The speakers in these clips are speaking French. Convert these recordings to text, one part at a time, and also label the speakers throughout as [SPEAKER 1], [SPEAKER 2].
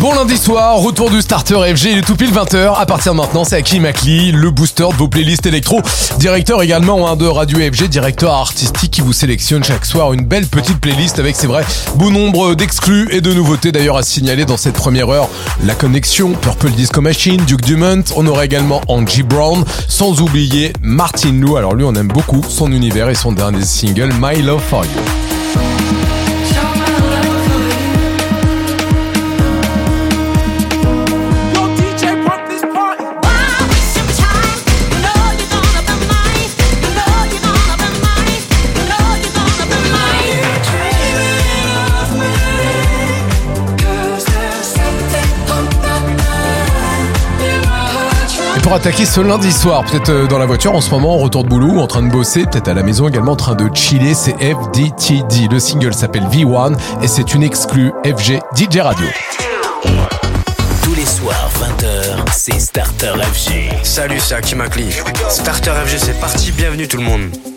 [SPEAKER 1] Bon lundi soir, retour du starter FG, il est tout pile 20h. À partir de maintenant, c'est Hakim Akli, le booster de vos playlists électro. Directeur également hein, de Radio FG, directeur artistique qui vous sélectionne chaque soir une belle petite playlist avec, c'est vrai, bon nombre d'exclus et de nouveautés d'ailleurs à signaler dans cette première heure. La connexion, Purple Disco Machine, Duke Dumont, on aura également Angie Brown, sans oublier Martin Lou. Alors lui, on aime beaucoup son univers et son dernier single, My Love For You. Pour attaquer ce lundi soir, peut-être euh, dans la voiture en ce moment, en retour de boulot, ou en train de bosser, peut-être à la maison également en train de chiller, c'est FDTD. Le single s'appelle V1 et c'est une exclue FG DJ Radio.
[SPEAKER 2] Tous les soirs, 20h, c'est Starter FG.
[SPEAKER 3] Salut, c'est Hakim Akli. Starter FG, c'est parti. Bienvenue tout le monde.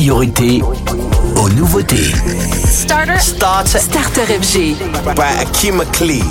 [SPEAKER 2] Priorité aux nouveautés.
[SPEAKER 4] Starter.
[SPEAKER 5] Starter
[SPEAKER 4] Starter FG.
[SPEAKER 5] by Hakeem Akli.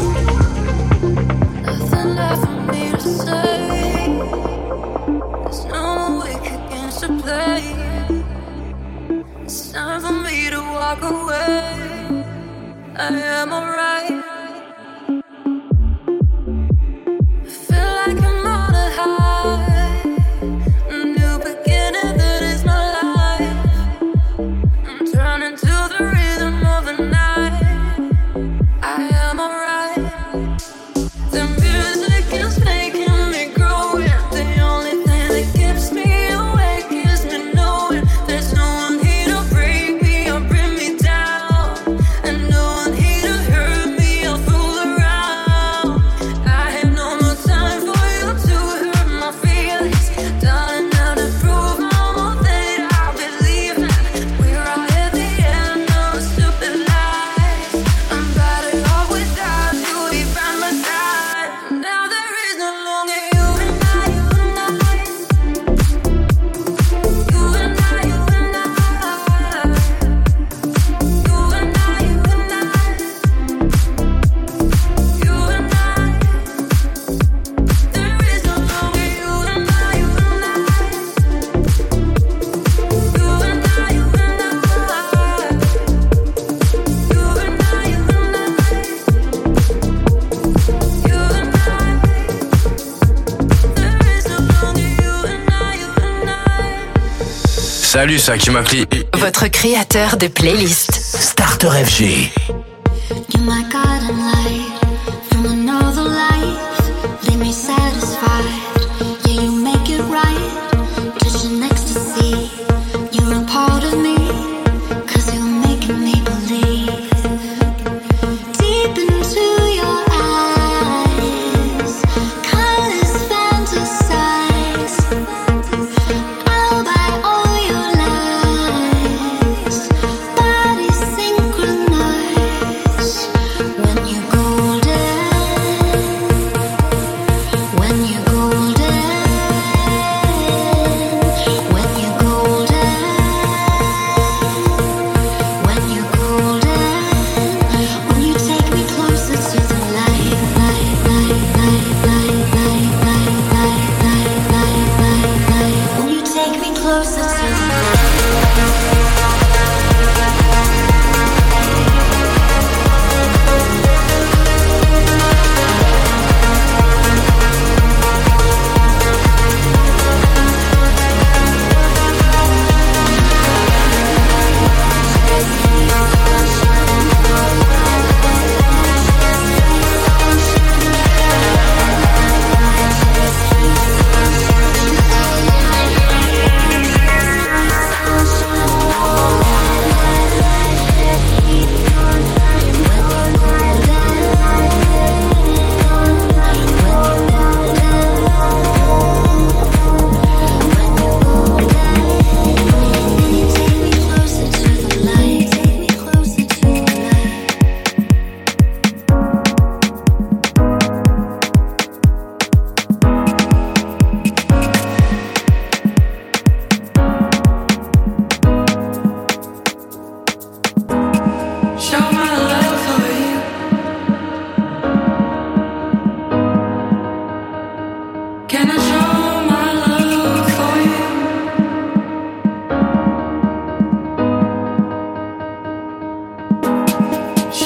[SPEAKER 3] Salut, c'est Hakim Akli.
[SPEAKER 5] Votre créateur de playlist.
[SPEAKER 6] Starter FG.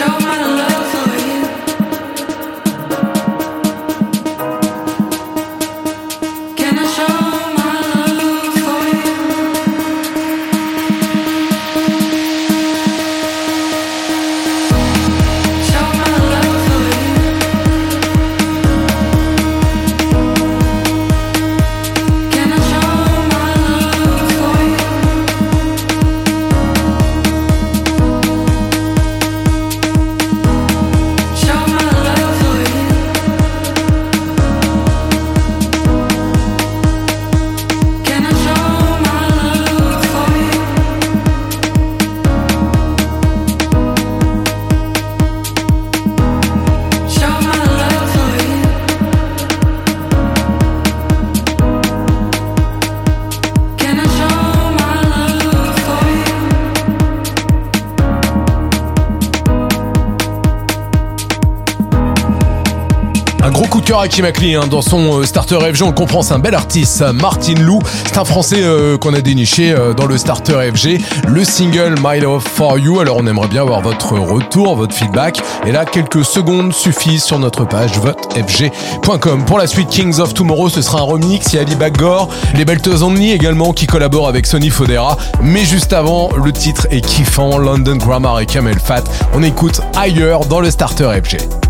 [SPEAKER 7] Show my love
[SPEAKER 1] Kim Akli hein, dans son euh, starter FG, on comprend, c'est un bel artiste, Martin Lou. C'est un français euh, qu'on a déniché euh, dans le starter FG, le single My Love for You. Alors on aimerait bien avoir votre retour, votre feedback. Et là, quelques secondes suffisent sur notre page votefg.com. Pour la suite Kings of Tomorrow, ce sera un remix. Il y a Ali Baggor, les Belters Only également qui collaborent avec Sony Fodera. Mais juste avant, le titre est kiffant, London Grammar et Camel Fat. On écoute ailleurs dans le starter FG.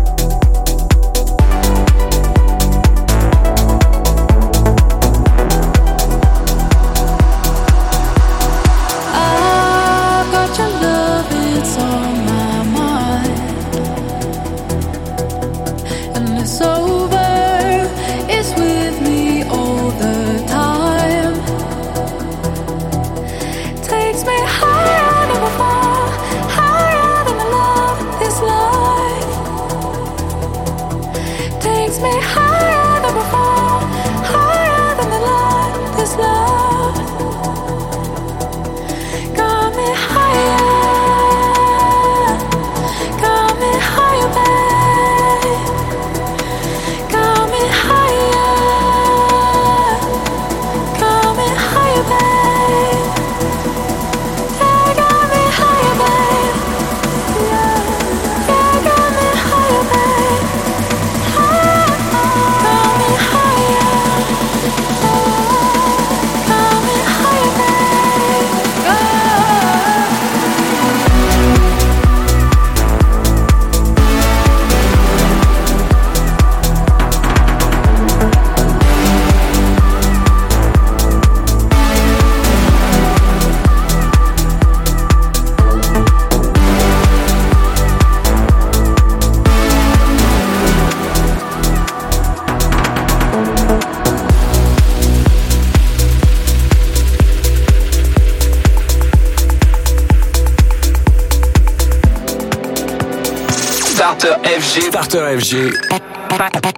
[SPEAKER 8] Starter FG.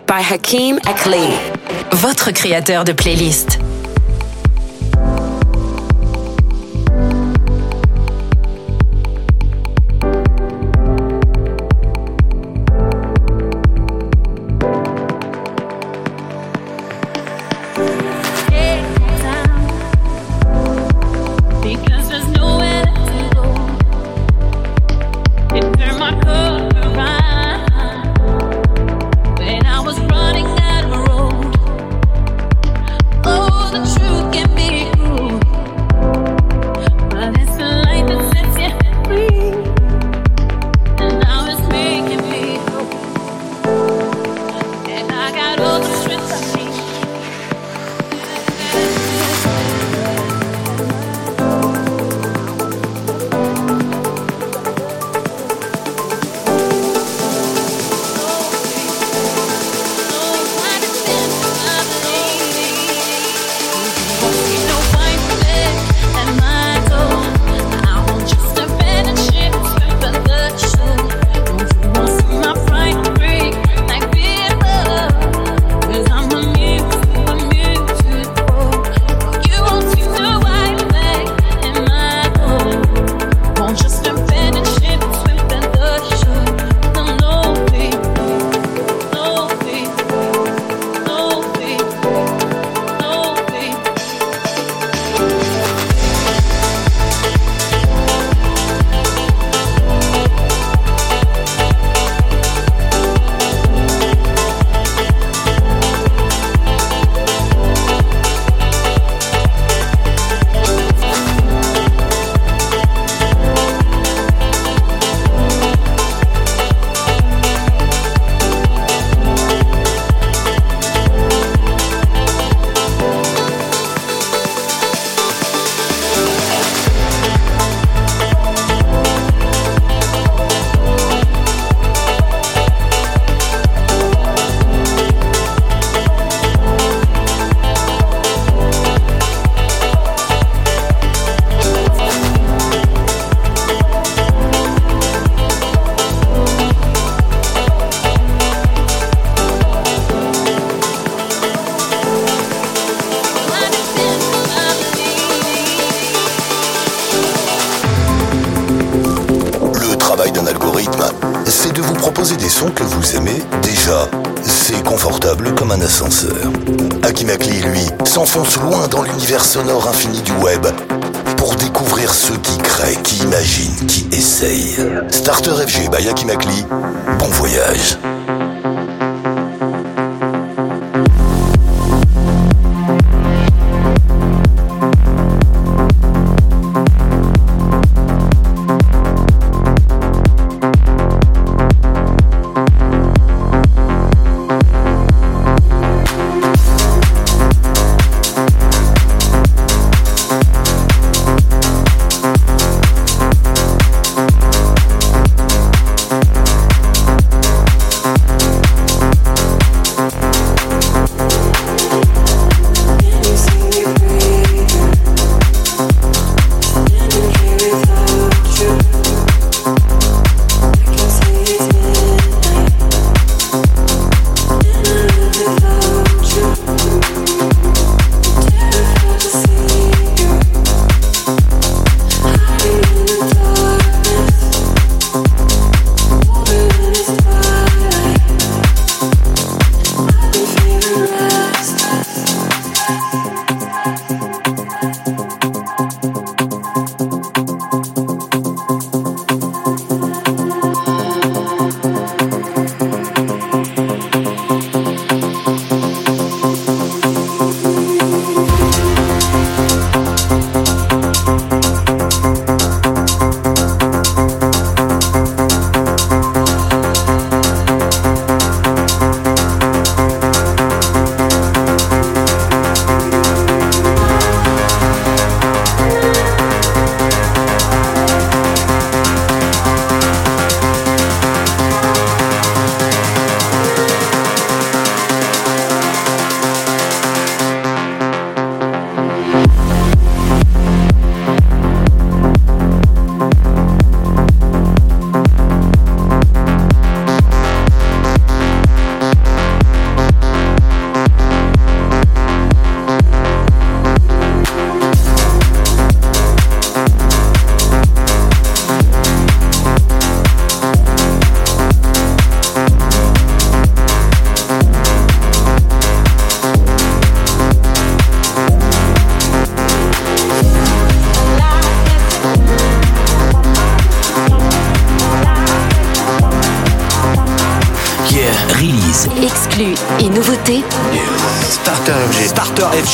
[SPEAKER 5] By Hakim Akli. Votre créateur de playlist.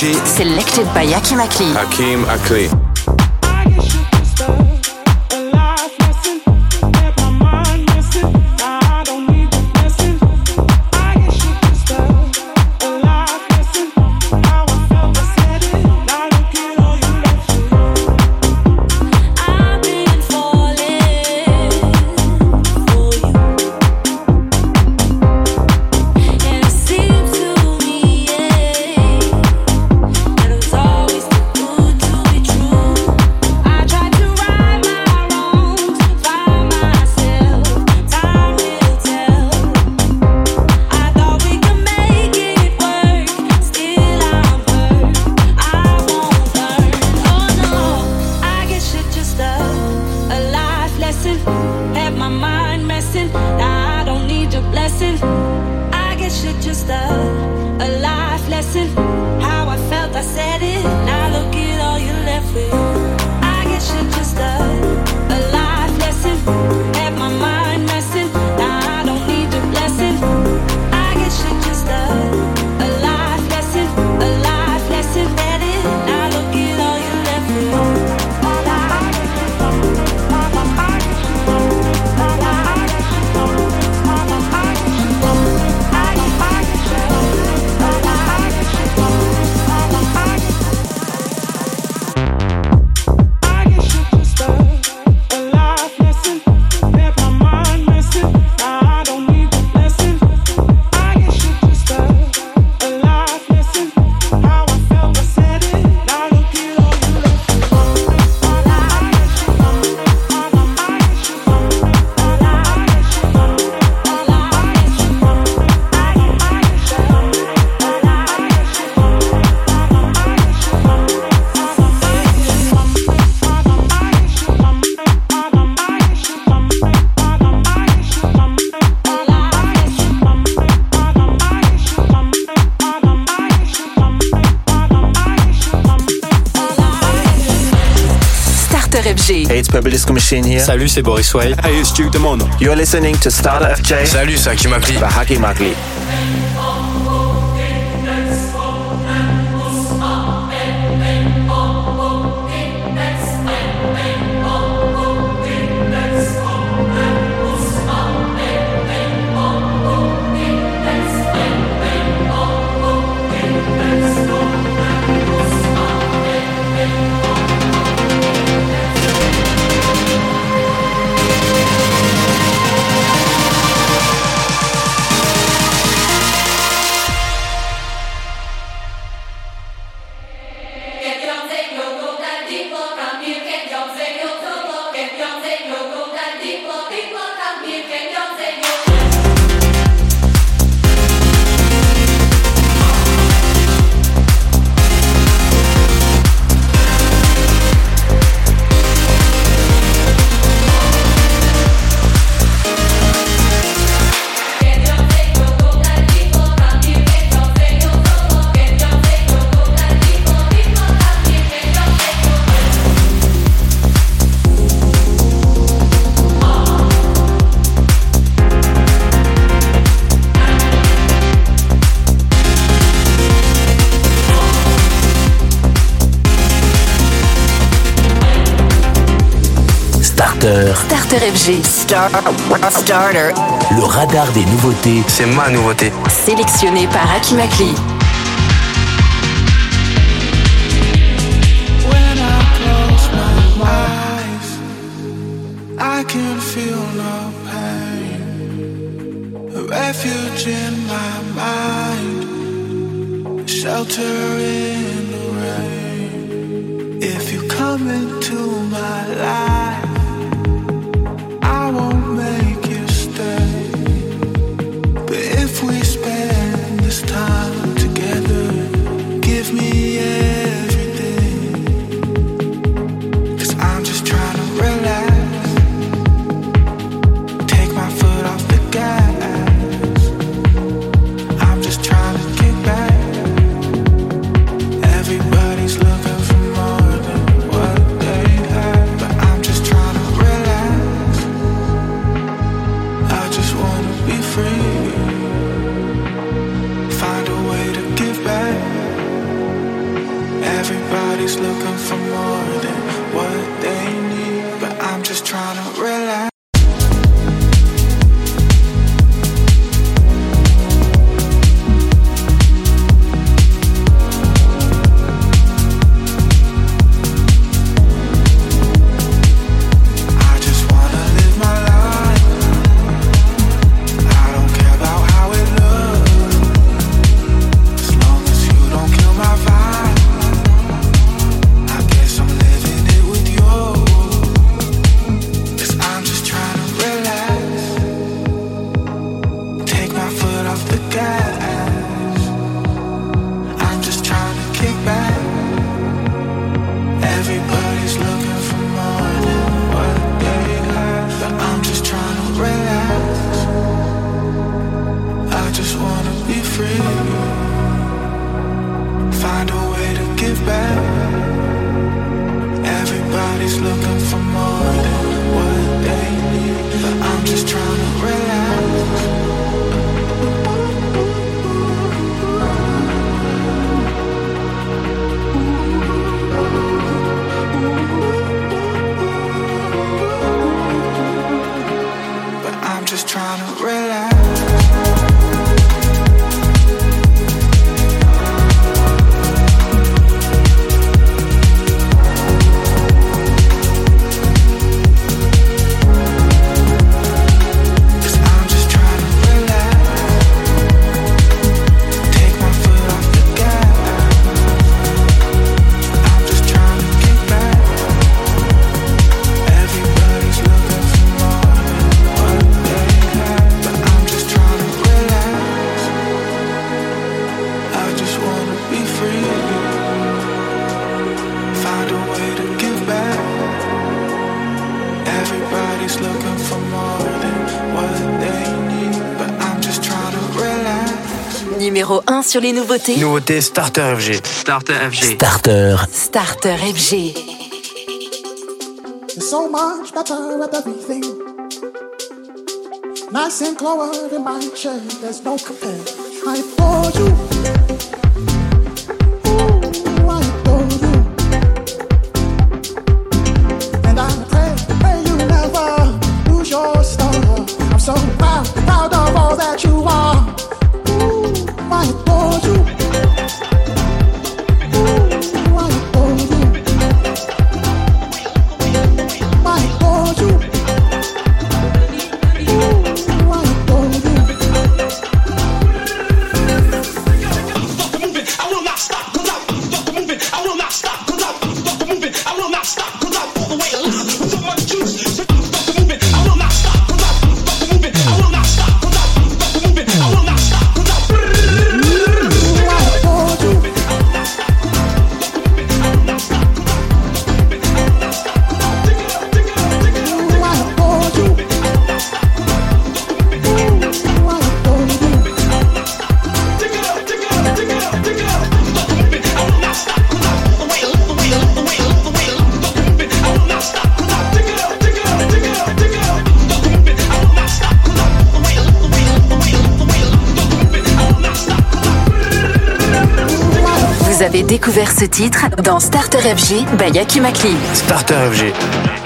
[SPEAKER 4] Selected by Hakim Akli.
[SPEAKER 5] Hakim Akli.
[SPEAKER 9] Salut, c'est Boris Way.
[SPEAKER 10] Hey, it's Duke Demono. You're listening to Starter FJ.
[SPEAKER 9] Salut, c'est Hakim Akli.
[SPEAKER 10] Hakim
[SPEAKER 2] Starter.
[SPEAKER 4] Starter FG. Star, starter.
[SPEAKER 2] Le radar des nouveautés.
[SPEAKER 9] C'est ma nouveauté.
[SPEAKER 4] Sélectionné par
[SPEAKER 11] Akimakli. I can feel no pain. A refuge in my mind, shelter in the rain. If you come into my life.
[SPEAKER 4] sur les nouveautés
[SPEAKER 5] Nouveauté Starter FG. Starter FG.
[SPEAKER 2] Starter.
[SPEAKER 4] Starter FG.
[SPEAKER 12] It's so much better at everything. Nice and clover in my chair, there's no compare. I pour you
[SPEAKER 4] Titre dans Starter FG by Yakima Clean.
[SPEAKER 5] Starter FG.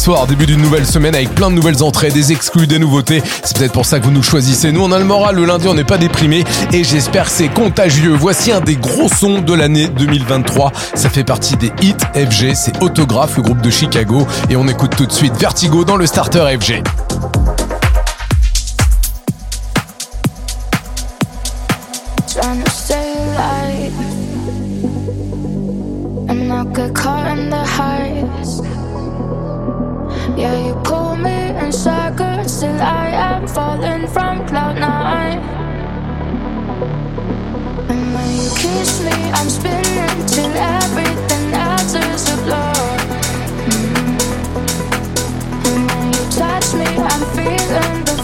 [SPEAKER 1] soir, début d'une nouvelle semaine avec plein de nouvelles entrées, des exclus, des nouveautés. C'est peut-être pour ça que vous nous choisissez. Nous, on a le moral, le lundi, on n'est pas déprimé et j'espère que c'est contagieux. Voici un des gros sons de l'année 2023. Ça fait partie des hits FG, c'est Autographe, le groupe de Chicago et on écoute tout de suite Vertigo dans le starter FG.
[SPEAKER 7] Yeah, you pull me inside, good. till I am falling from cloud nine. And when you kiss me, I'm spinning till everything else is a blur. Mm. And when you touch me, I'm feeling the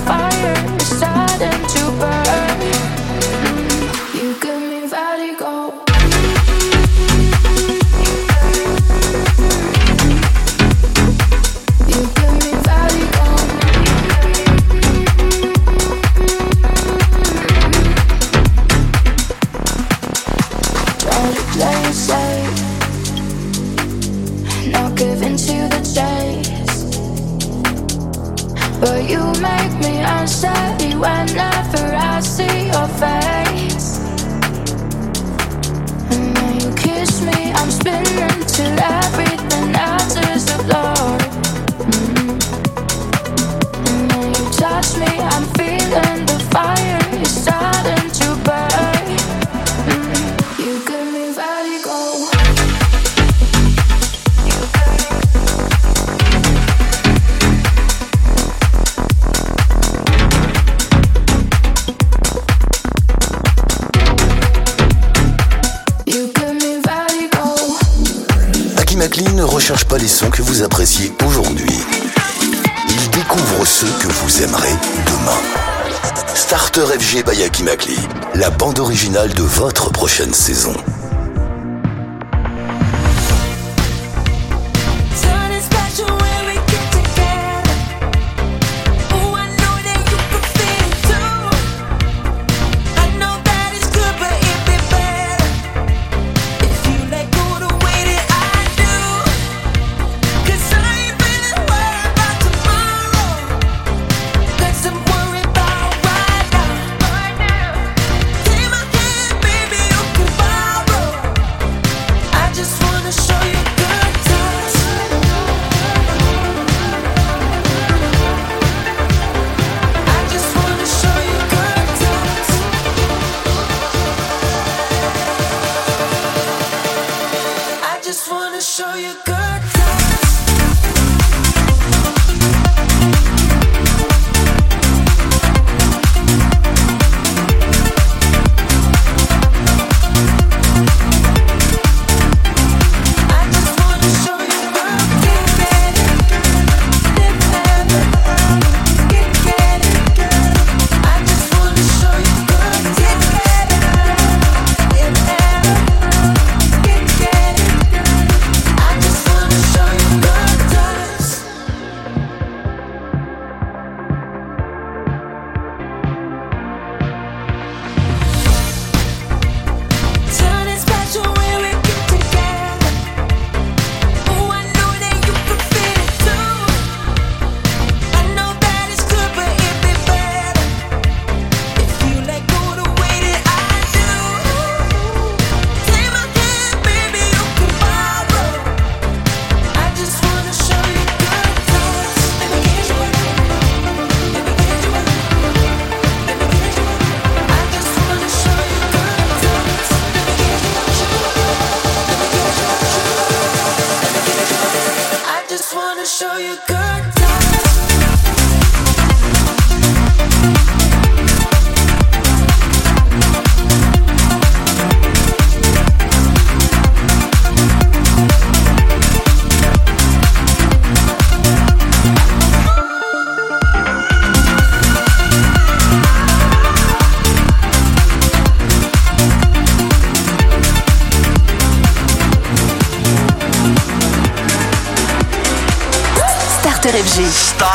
[SPEAKER 5] Roger Bayakimakli, la bande originale de votre prochaine saison.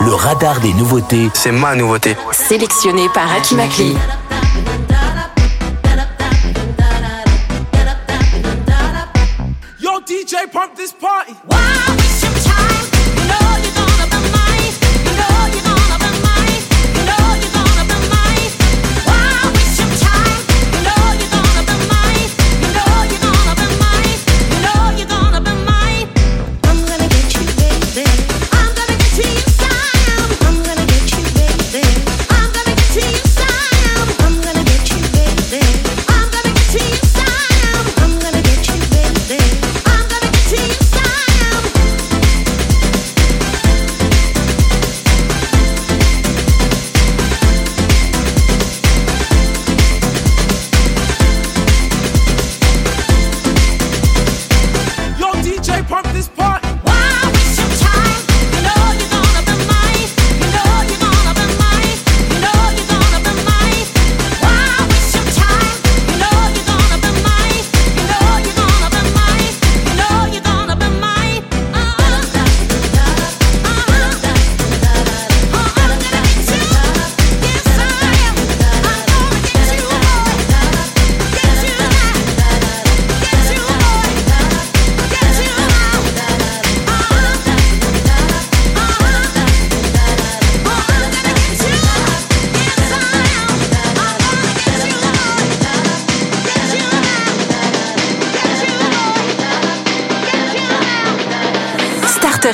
[SPEAKER 6] Le radar des nouveautés.
[SPEAKER 3] C'est ma nouveauté.
[SPEAKER 5] Sélectionné par Akimakli.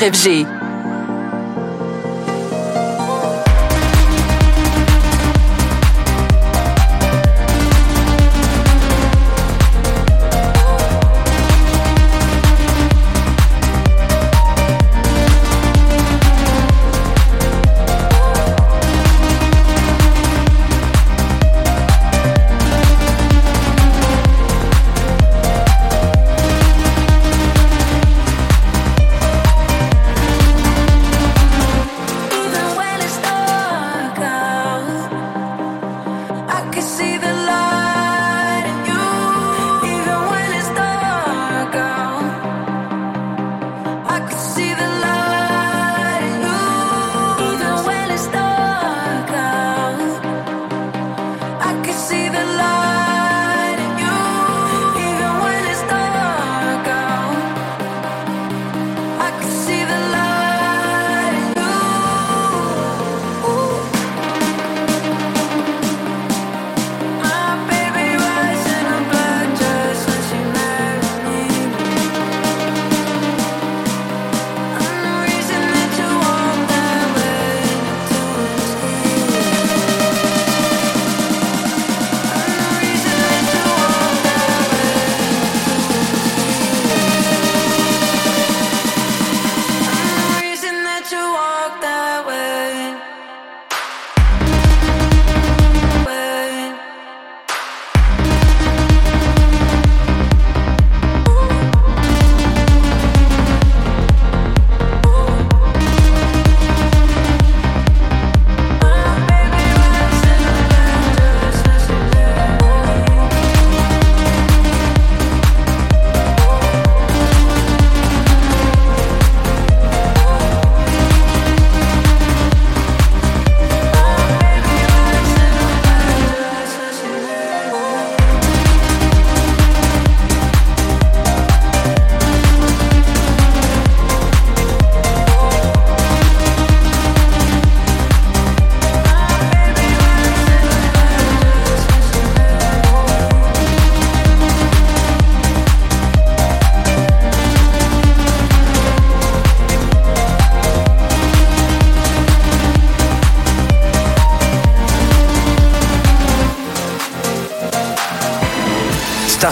[SPEAKER 5] FG.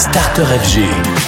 [SPEAKER 13] Starter FG.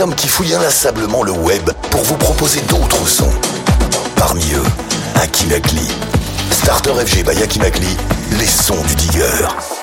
[SPEAKER 14] hommes qui fouillent inlassablement le web pour vous proposer d'autres sons. Parmi eux, un Kinakli. Starter FG by Akimakli, les sons du digger.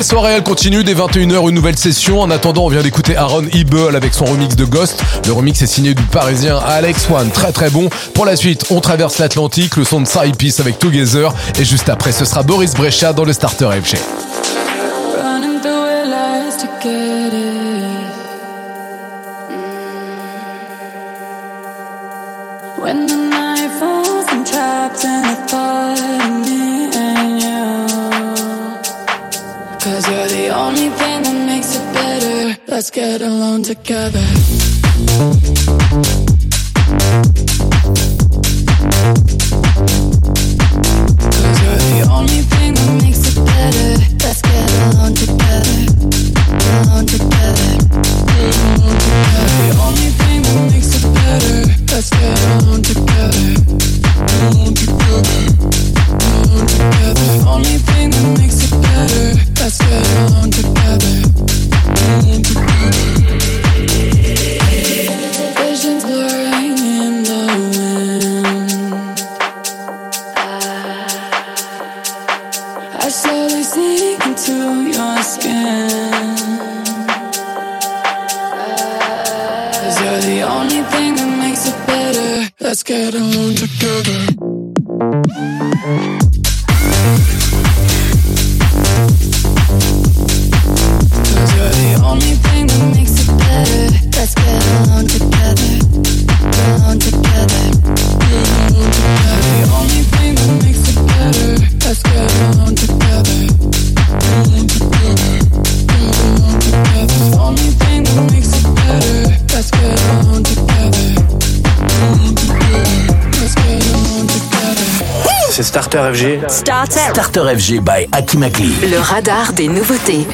[SPEAKER 1] Belle soirée, elle continue dès 21h, une nouvelle session. En attendant, on vient d'écouter Aaron Ebel avec son remix de Ghost. Le remix est signé du parisien Alex One, très très bon. Pour la suite, on traverse l'Atlantique, le son de Side Piece avec Together. Et juste après, ce sera Boris Brecha dans le Starter FG.
[SPEAKER 15] together.
[SPEAKER 16] Starter FG
[SPEAKER 2] by Akimakli.
[SPEAKER 4] Le radar des nouveautés.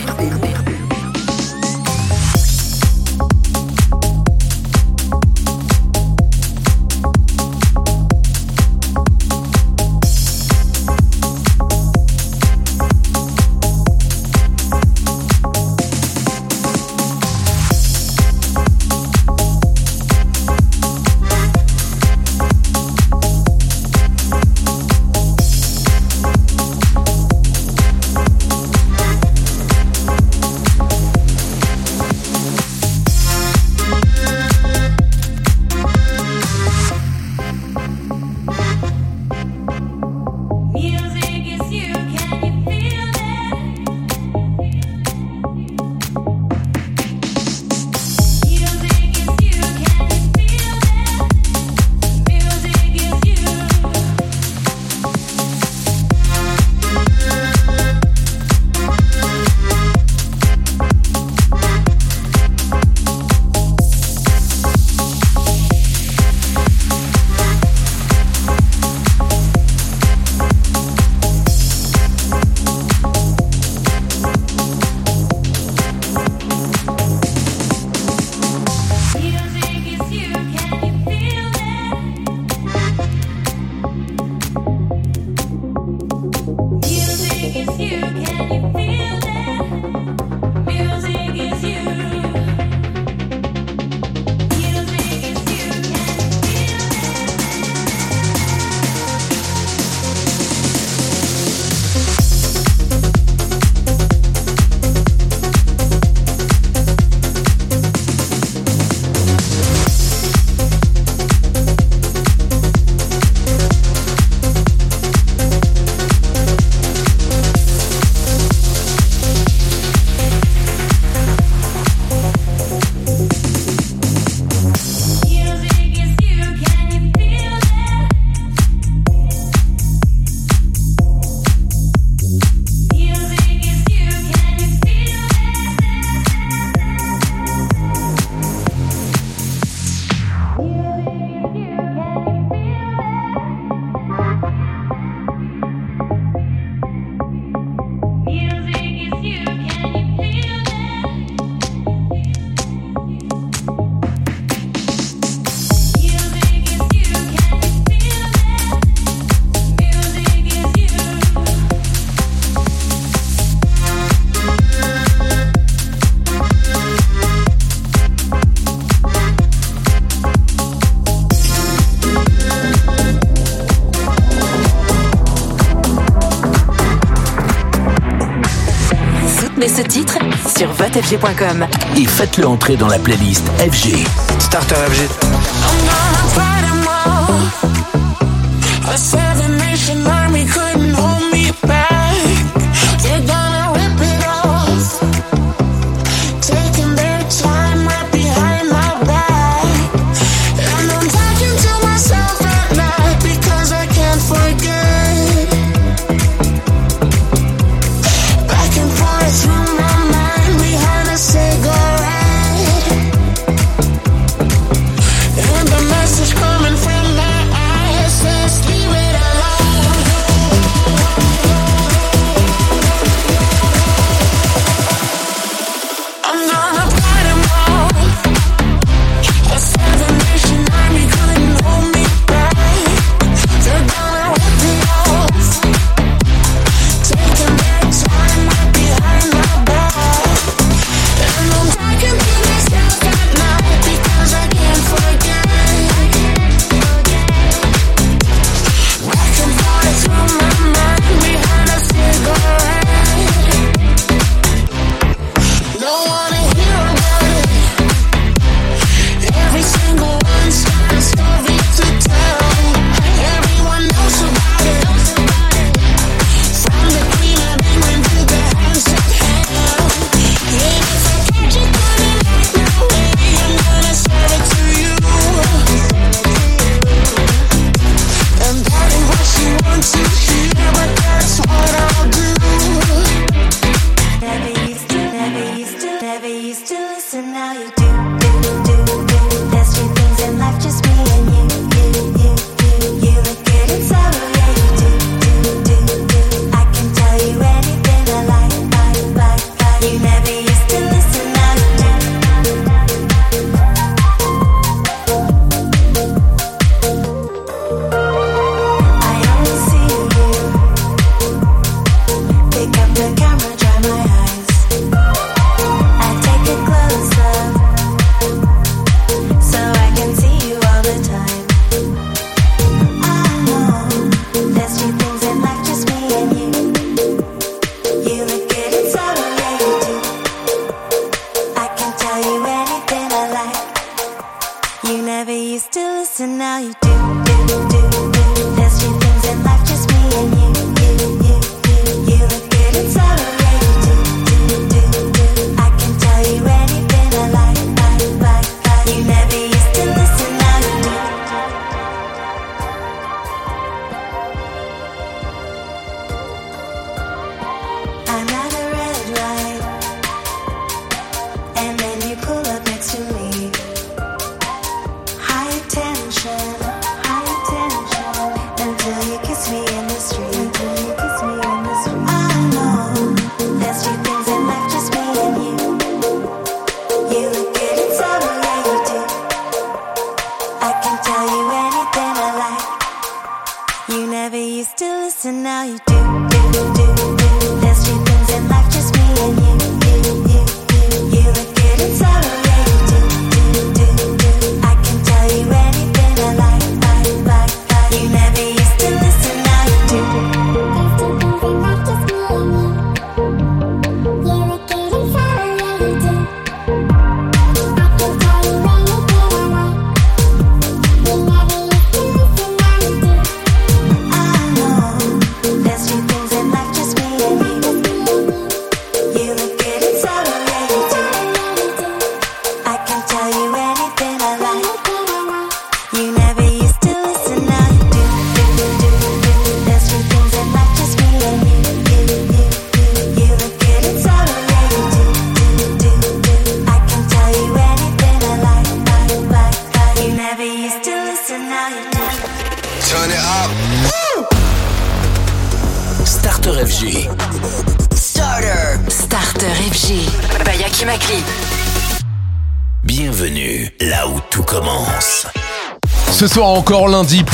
[SPEAKER 4] sur votefg.com
[SPEAKER 2] et faites-le entrer dans la playlist FG.
[SPEAKER 17] Starter FG.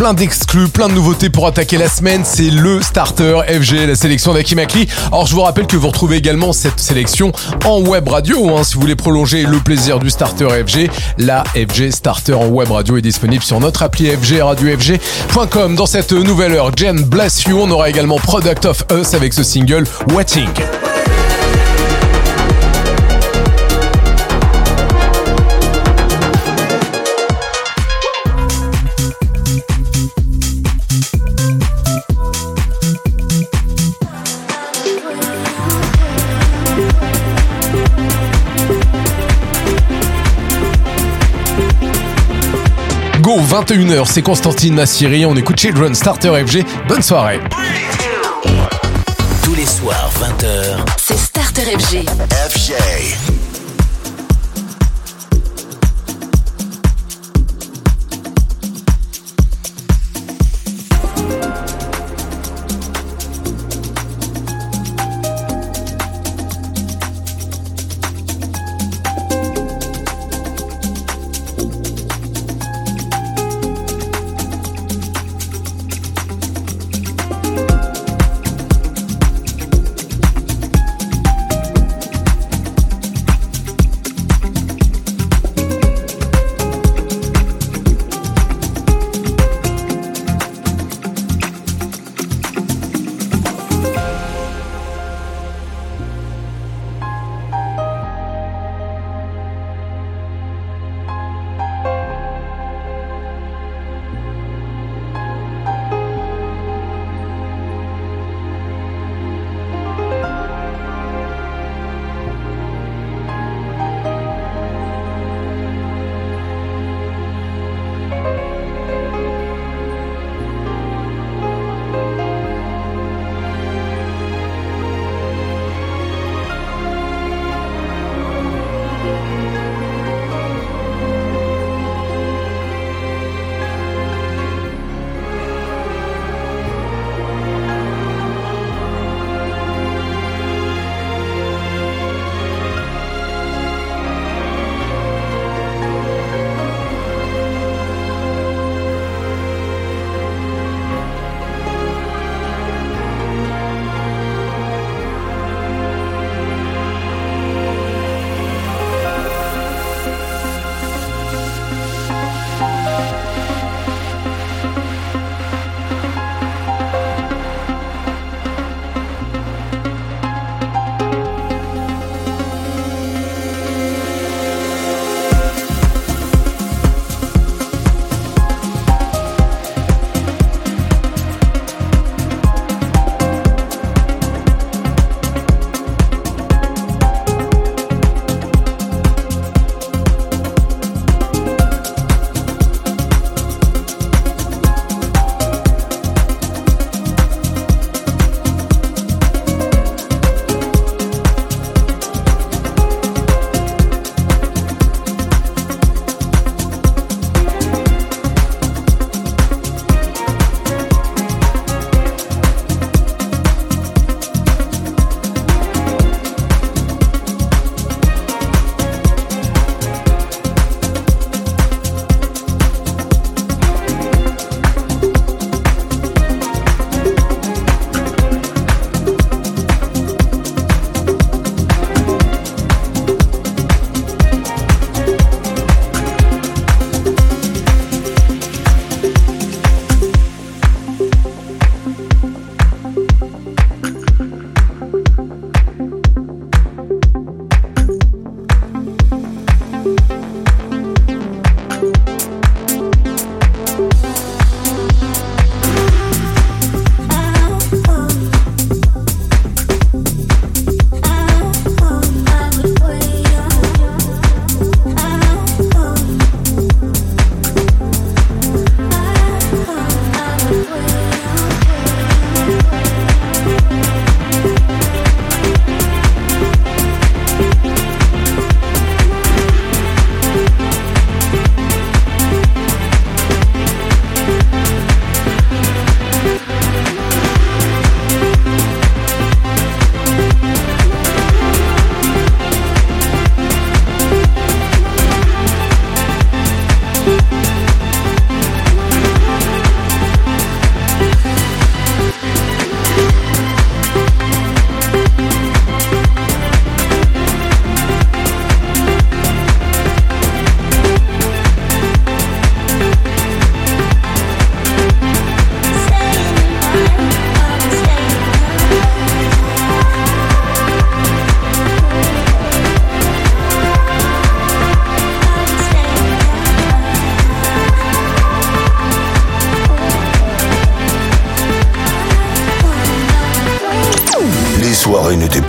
[SPEAKER 1] plein d'exclus, plein de nouveautés pour attaquer la semaine. C'est le starter FG, la sélection d'Akimakli. Or, je vous rappelle que vous retrouvez également cette sélection en web radio. Hein, si vous voulez prolonger le plaisir du starter FG, la FG Starter en web radio est disponible sur notre appli FG radiofg.com. Dans cette nouvelle heure, Jen Bless You, on aura également Product of Us avec ce single Waiting. 21h, c'est Constantine Nassiri, on écoute Children Starter FG. Bonne soirée.
[SPEAKER 2] Tous les soirs, 20h.
[SPEAKER 4] C'est Starter FG.
[SPEAKER 3] FJ.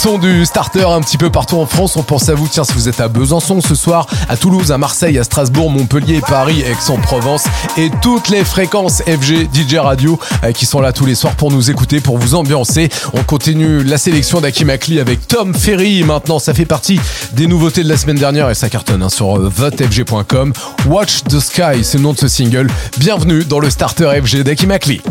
[SPEAKER 1] Son du starter un petit peu partout en France. On pense à vous. Tiens, si vous êtes à Besançon ce soir, à Toulouse, à Marseille, à Strasbourg, Montpellier, Paris, Aix-en-Provence et toutes les fréquences FG DJ Radio euh, qui sont là tous les soirs pour nous écouter, pour vous ambiancer. On continue la sélection d'Akimakli avec Tom Ferry. Maintenant, ça fait partie des nouveautés de la semaine dernière et ça cartonne hein, sur euh, votefg.com. Watch the Sky, c'est le nom de ce single. Bienvenue dans le starter FG d'Akimakli.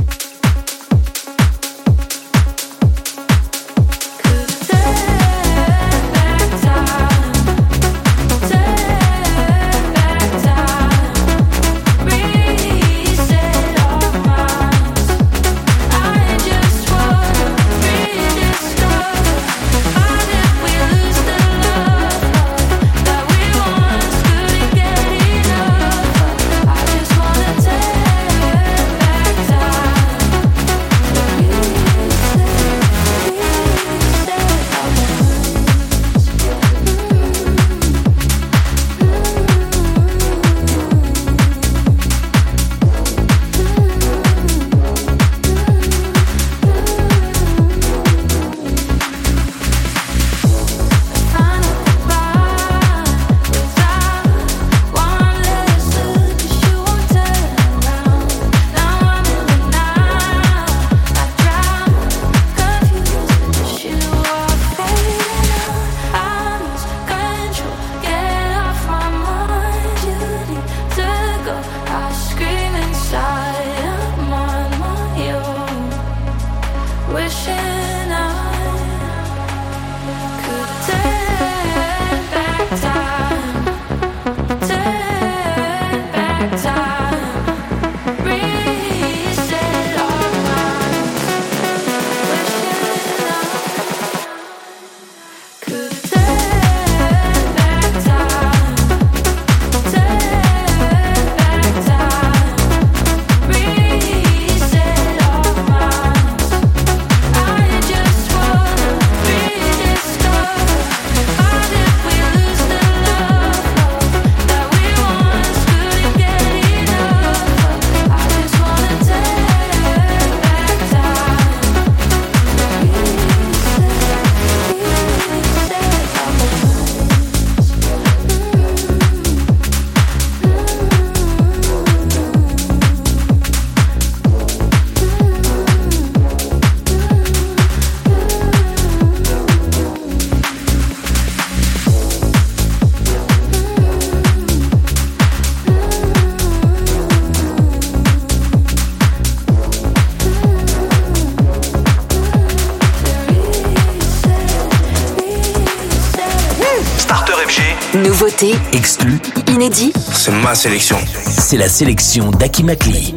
[SPEAKER 18] C'est
[SPEAKER 3] la sélection d'Aki Makli.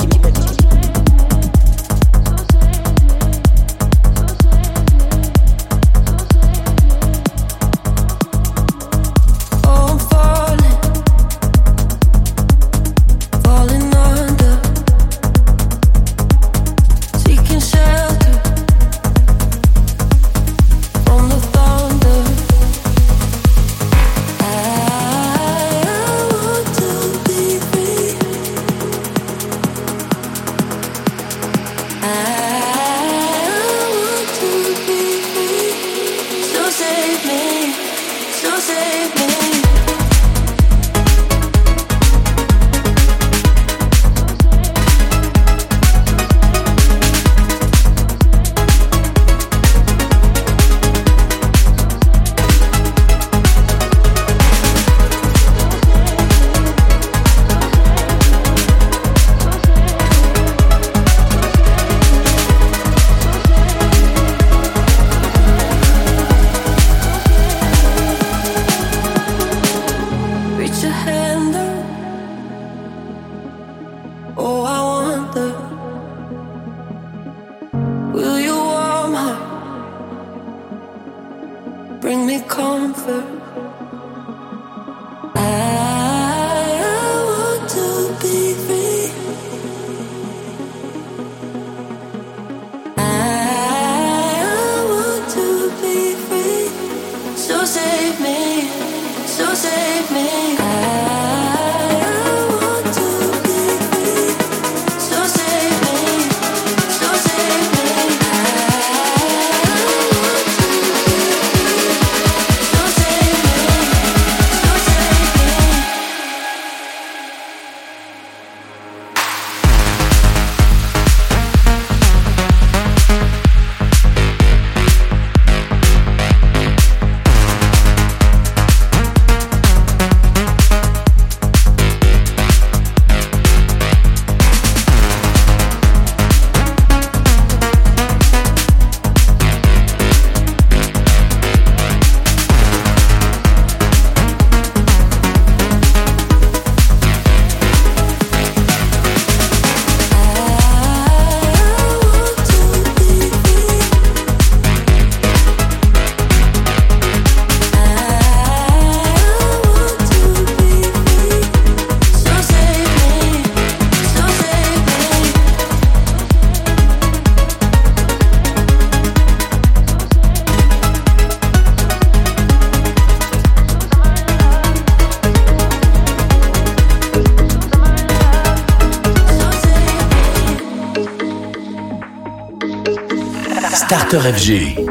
[SPEAKER 3] Starter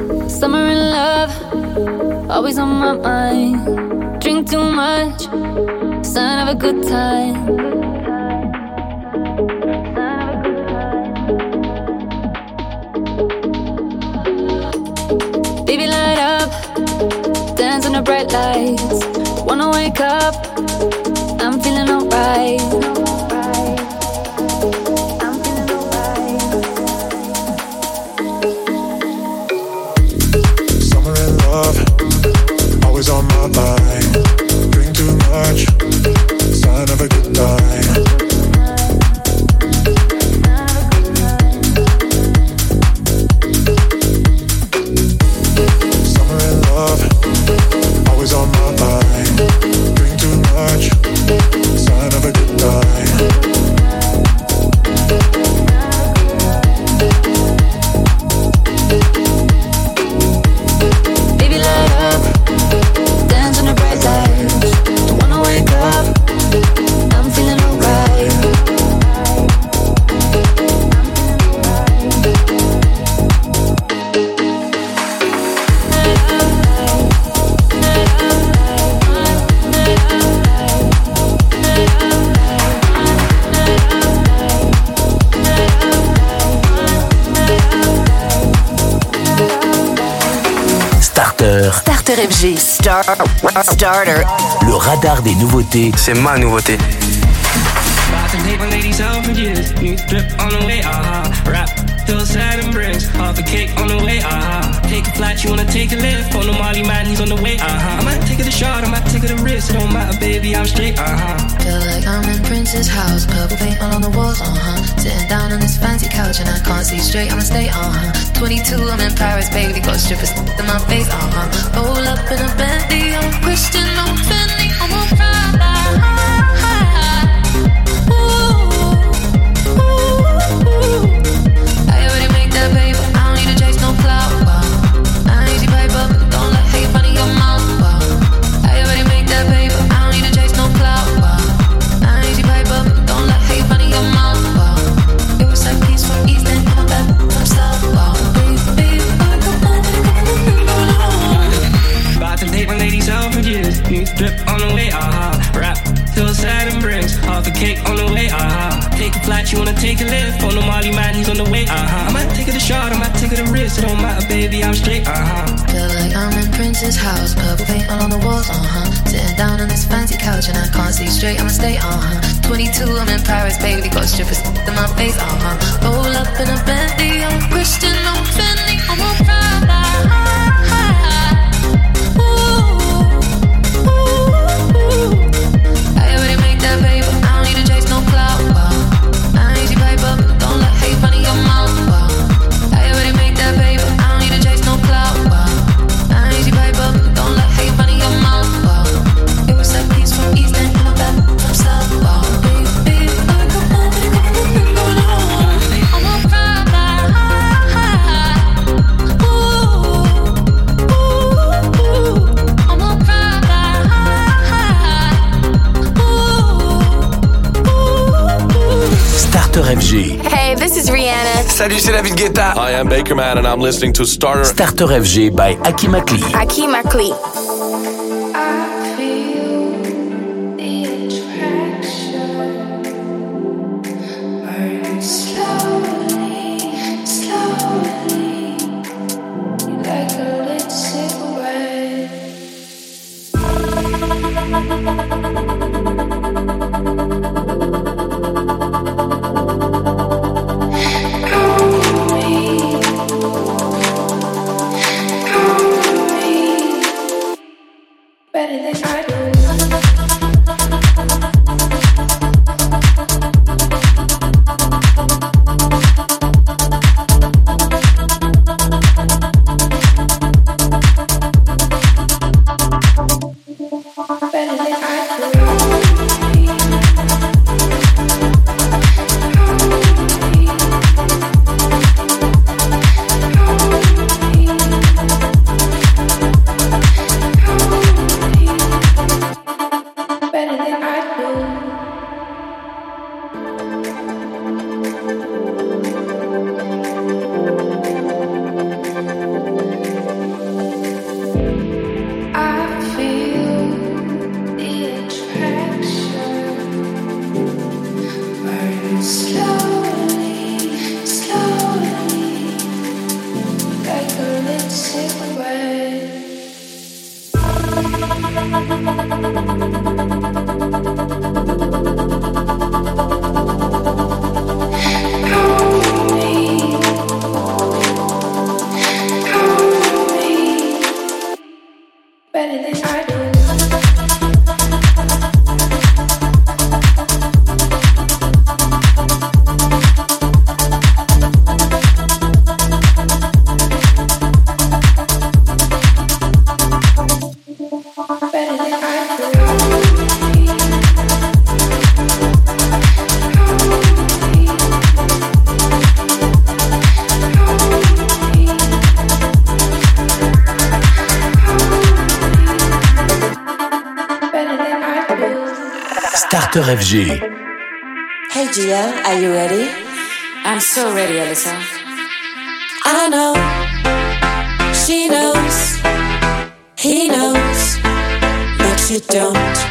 [SPEAKER 3] part des nouveautés,
[SPEAKER 18] c'est ma nouveauté.
[SPEAKER 19] Still sad and bricks,
[SPEAKER 18] off the. Ah, ah. Take a flight, you wanna take a lift? On the Molly man, he's on the way, ah, uh-huh.
[SPEAKER 20] I'ma
[SPEAKER 18] take it a shot, I'ma take it a risk. It don't matter, baby, I'm straight, uh-huh.
[SPEAKER 20] Feel like I'm in Prince's house, purple paint all on the walls, uh-huh. Sitting down on this fancy couch and I can't see straight, I'ma stay, uh-huh. 22, I'm in Paris, baby, got strippers in my face, uh-huh. Roll up in a.
[SPEAKER 21] Salut, c'est David Guetta. I am Bakerman and I'm listening to Starter.
[SPEAKER 7] Starter FG by Aki Makli.
[SPEAKER 22] Aki
[SPEAKER 7] Makli. RFG.
[SPEAKER 3] Hey Gia, are you ready?
[SPEAKER 23] I'm so ready, Alyssa.
[SPEAKER 3] I know, she knows, he knows, but you don't.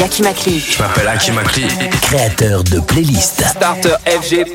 [SPEAKER 5] s'appelle Akimakli.
[SPEAKER 3] Je m'appelle Akimakli.
[SPEAKER 6] Créateur de playlists.
[SPEAKER 3] Starter FG.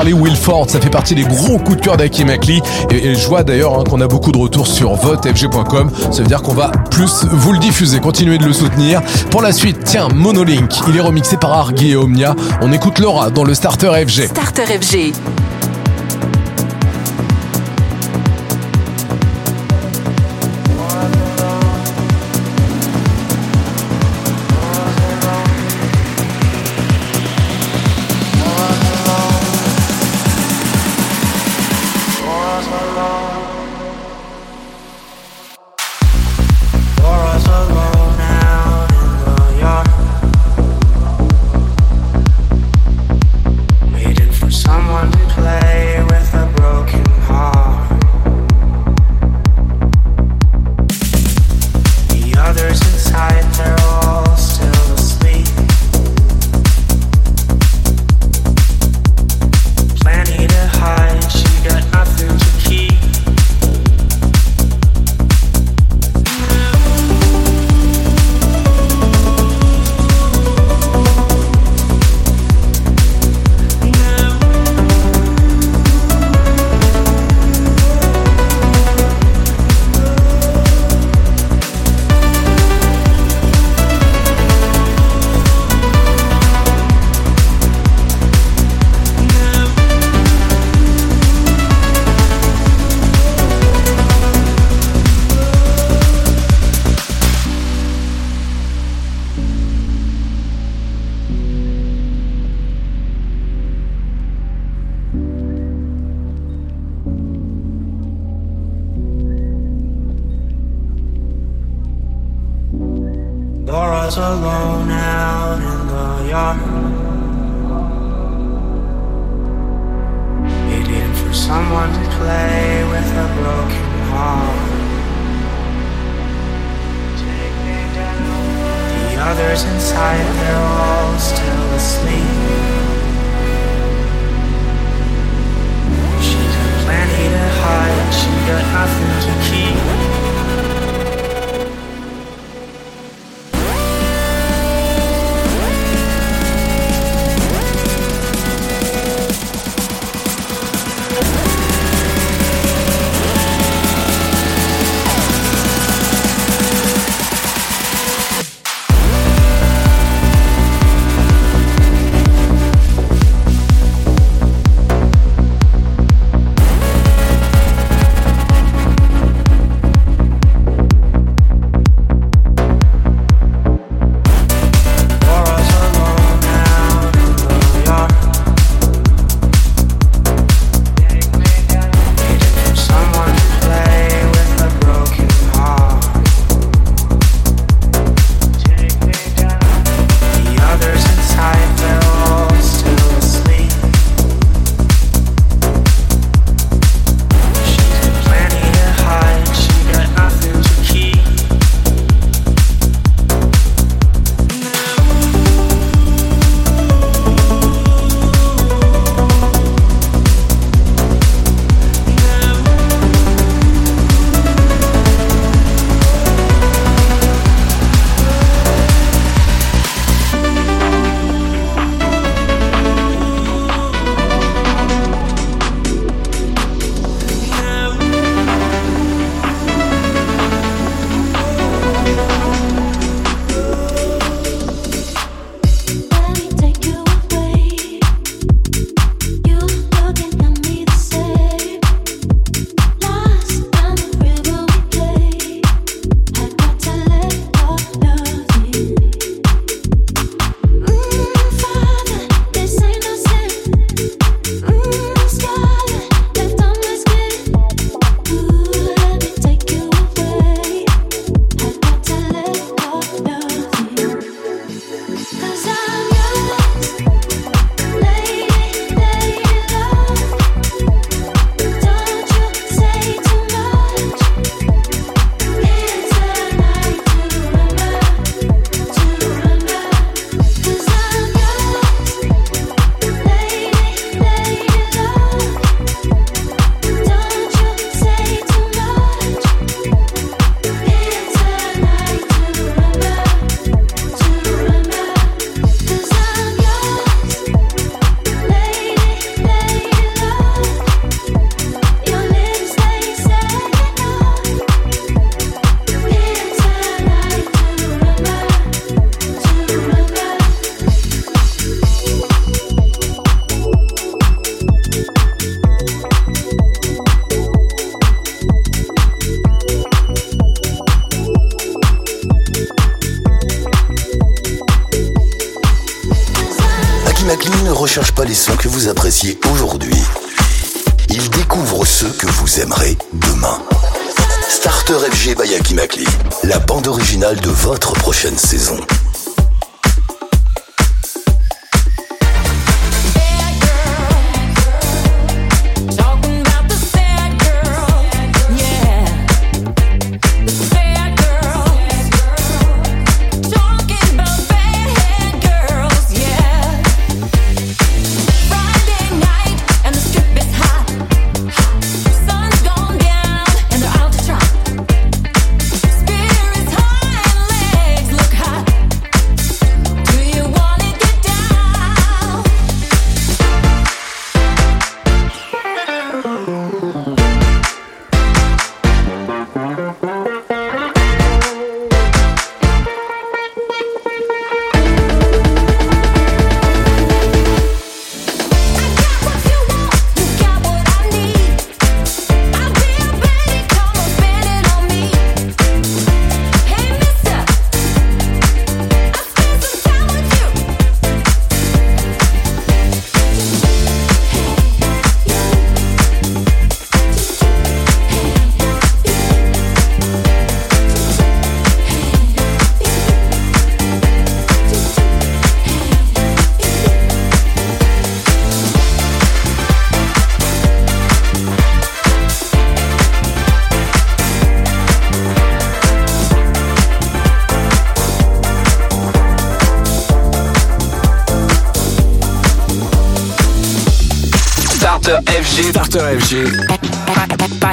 [SPEAKER 1] Carly Wilford. Ça fait partie des gros coups de cœur d'Aki Makli. Et, je vois d'ailleurs hein, qu'on a beaucoup de retours sur votefg.com. Ça veut dire qu'on va plus vous le diffuser. Continuez de le soutenir. Pour la suite, tiens, Monolink. Il est remixé par Argy et Omnia. On écoute Laura dans le Starter FG.
[SPEAKER 11] Starter FG.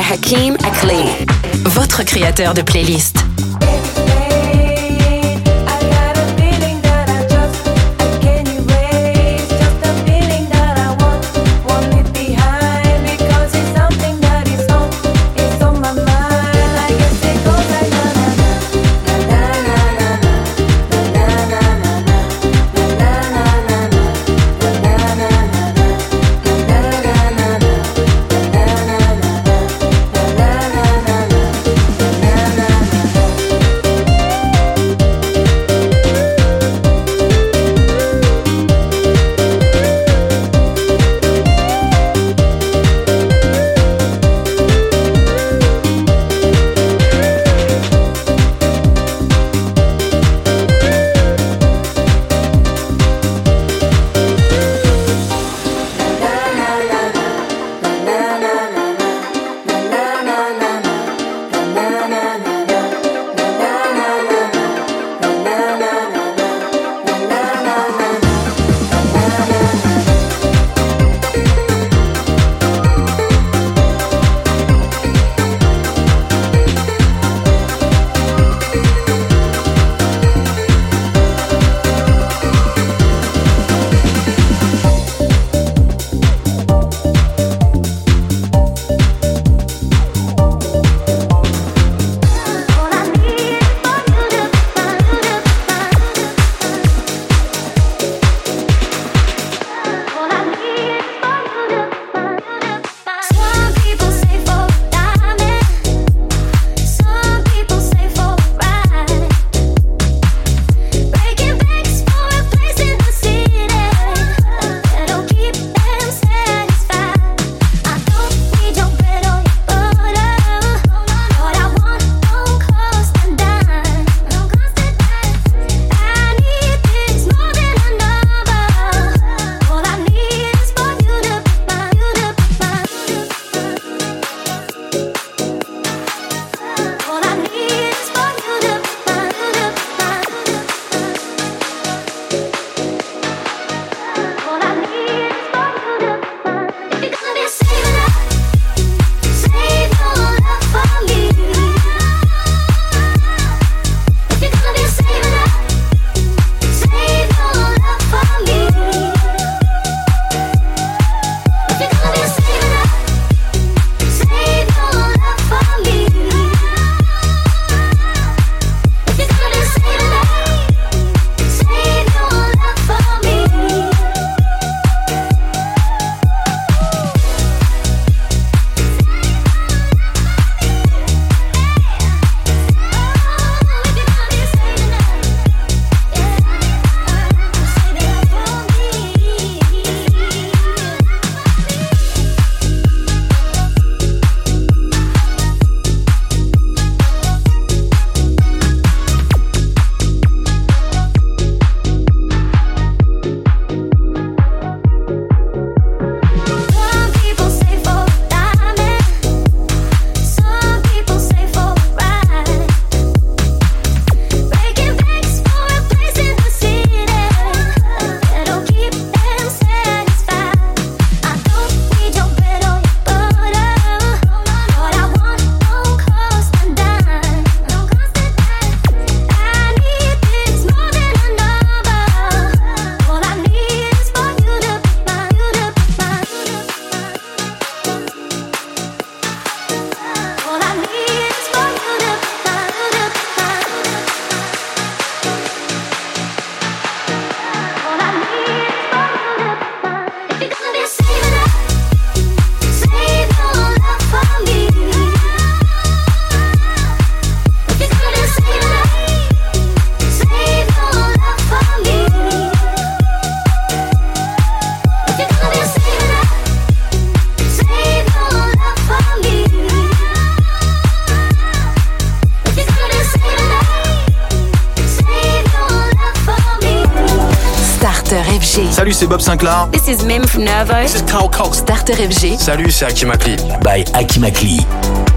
[SPEAKER 3] Hakim. Votre créateur de playlist.
[SPEAKER 4] This is Mim from Nervo.
[SPEAKER 9] This is Carl Cox.
[SPEAKER 4] Starter FG.
[SPEAKER 9] Salut, c'est Akimakli.
[SPEAKER 3] By Akimakli.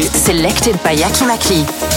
[SPEAKER 4] Selected by
[SPEAKER 24] Yaki
[SPEAKER 5] Makli.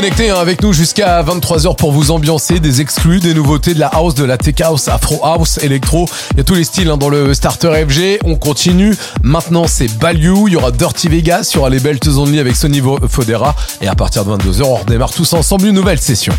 [SPEAKER 5] connectés hein, avec nous jusqu'à 23h pour vous ambiancer des exclus, des nouveautés de la house, de la tech house, afro house, électro. Il y a tous les styles hein, dans le starter FG. On continue. Maintenant, c'est Balue. Il y aura Dirty Vegas. Il y aura les Beltes Only avec Sony Fodera. Et à partir de 22h, on redémarre tous ensemble une nouvelle session.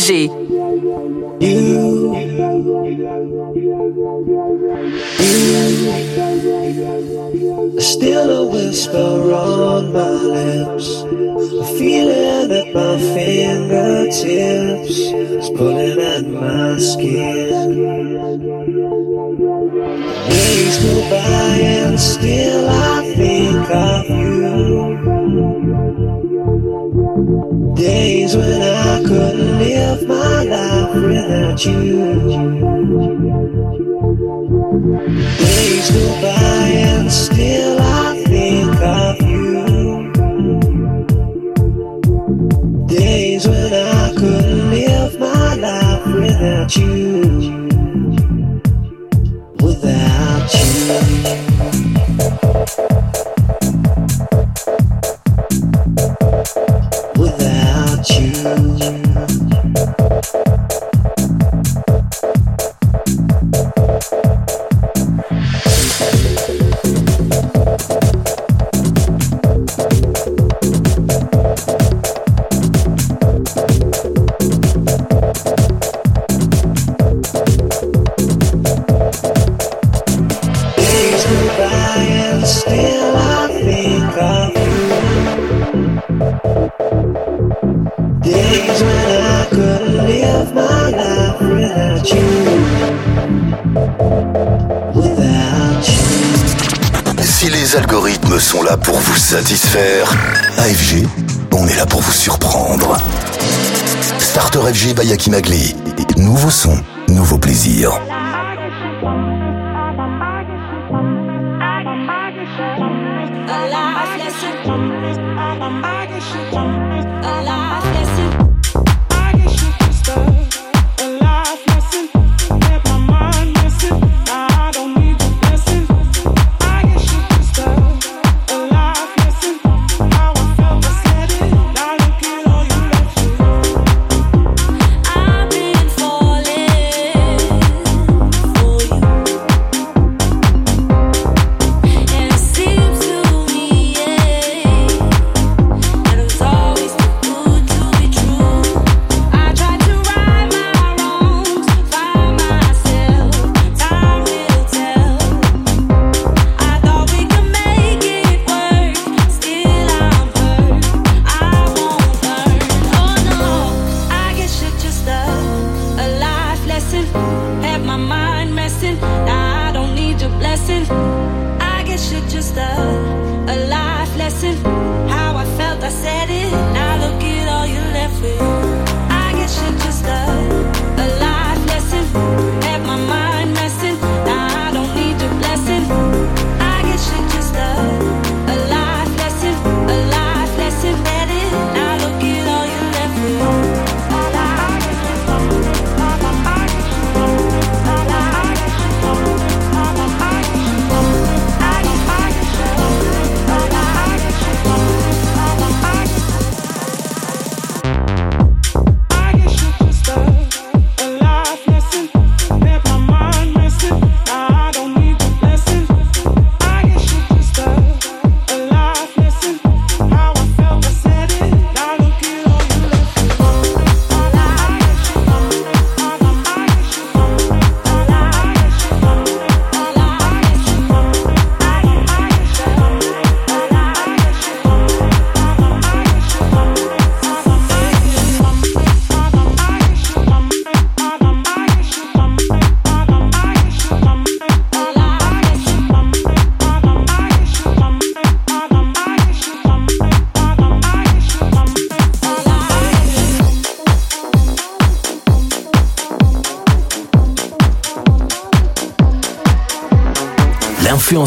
[SPEAKER 5] Starter
[SPEAKER 14] you.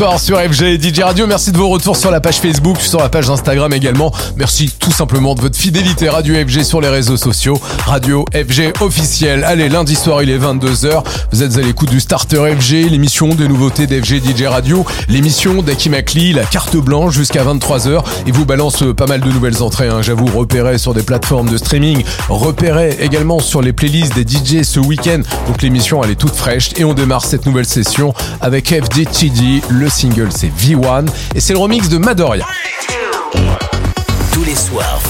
[SPEAKER 1] Soir sur FG DJ Radio. Merci de vos retours sur la page Facebook, sur la page Instagram également. Merci tout simplement de votre fidélité Radio FG sur les réseaux sociaux. Radio FG officiel. Allez, lundi soir, il est 22h. Vous êtes à l'écoute du Starter FG, l'émission des nouveautés d'FG DJ Radio, l'émission d'Aki Makli, la carte blanche jusqu'à 23h. Il vous balance euh, pas mal de nouvelles entrées, hein. j'avoue, repérées sur des plateformes de streaming, repérées également sur les playlists des DJ ce week-end. Donc l'émission, elle est toute fraîche et on démarre cette nouvelle session avec FDTD. Le single, c'est V1 et c'est le remix de Madoria.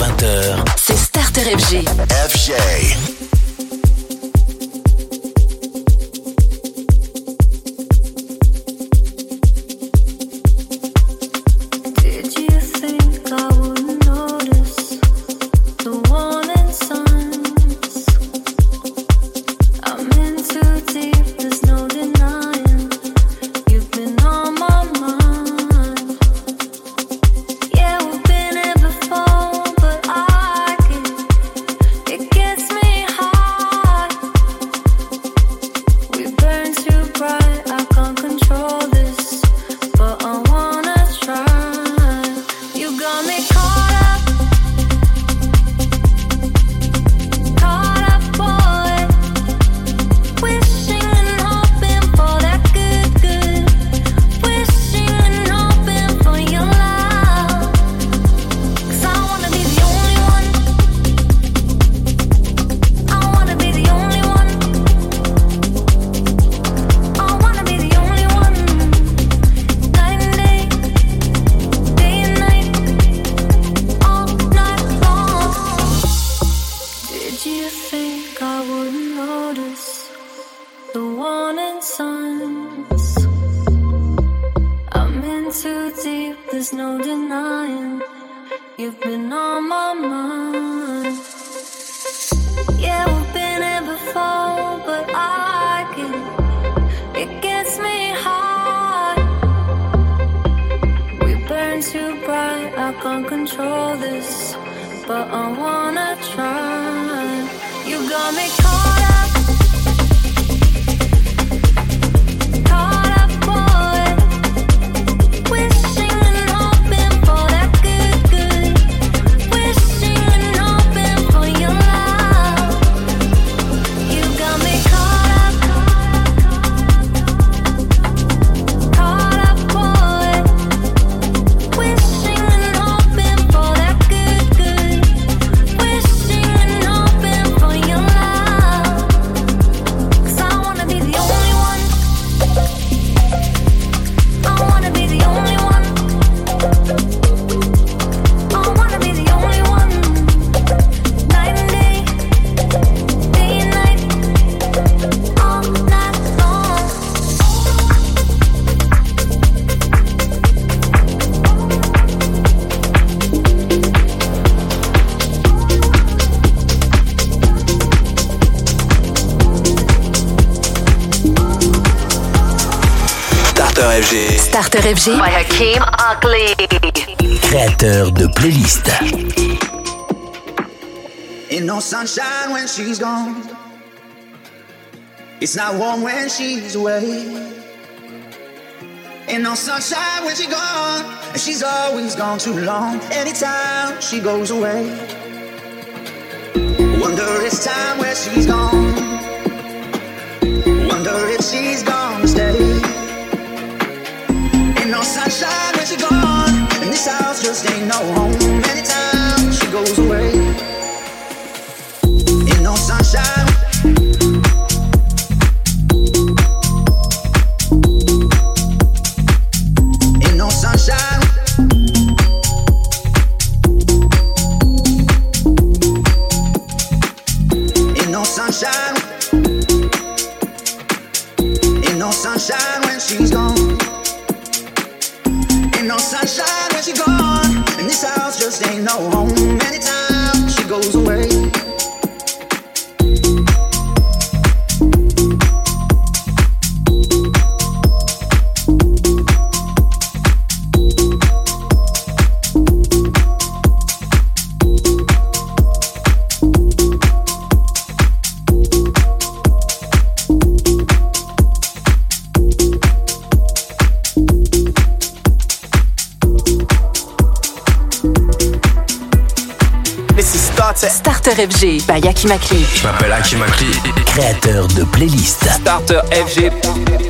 [SPEAKER 2] Tous les soirs, 20h.
[SPEAKER 4] C'est Starter FG.
[SPEAKER 3] FJ.
[SPEAKER 10] FG.
[SPEAKER 25] By Hakeem Ugly.
[SPEAKER 2] Créateur de playlist.
[SPEAKER 26] Ain't no sunshine when she's gone. It's not warm when she's away. Ain't no sunshine when she's gone. And she's always gone too long. Anytime she goes away.
[SPEAKER 9] Je m'appelle Hakim Akli.
[SPEAKER 2] Créateur de playlist.
[SPEAKER 10] Starter FG.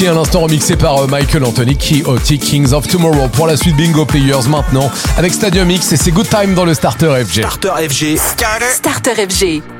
[SPEAKER 1] City, un instant remixé par euh, Michael Anthony, T Kings of Tomorrow. Pour la suite, Bingo Players maintenant, avec Stadium X et c'est Good Time dans le Starter FG.
[SPEAKER 10] Starter FG.
[SPEAKER 3] Starter FG.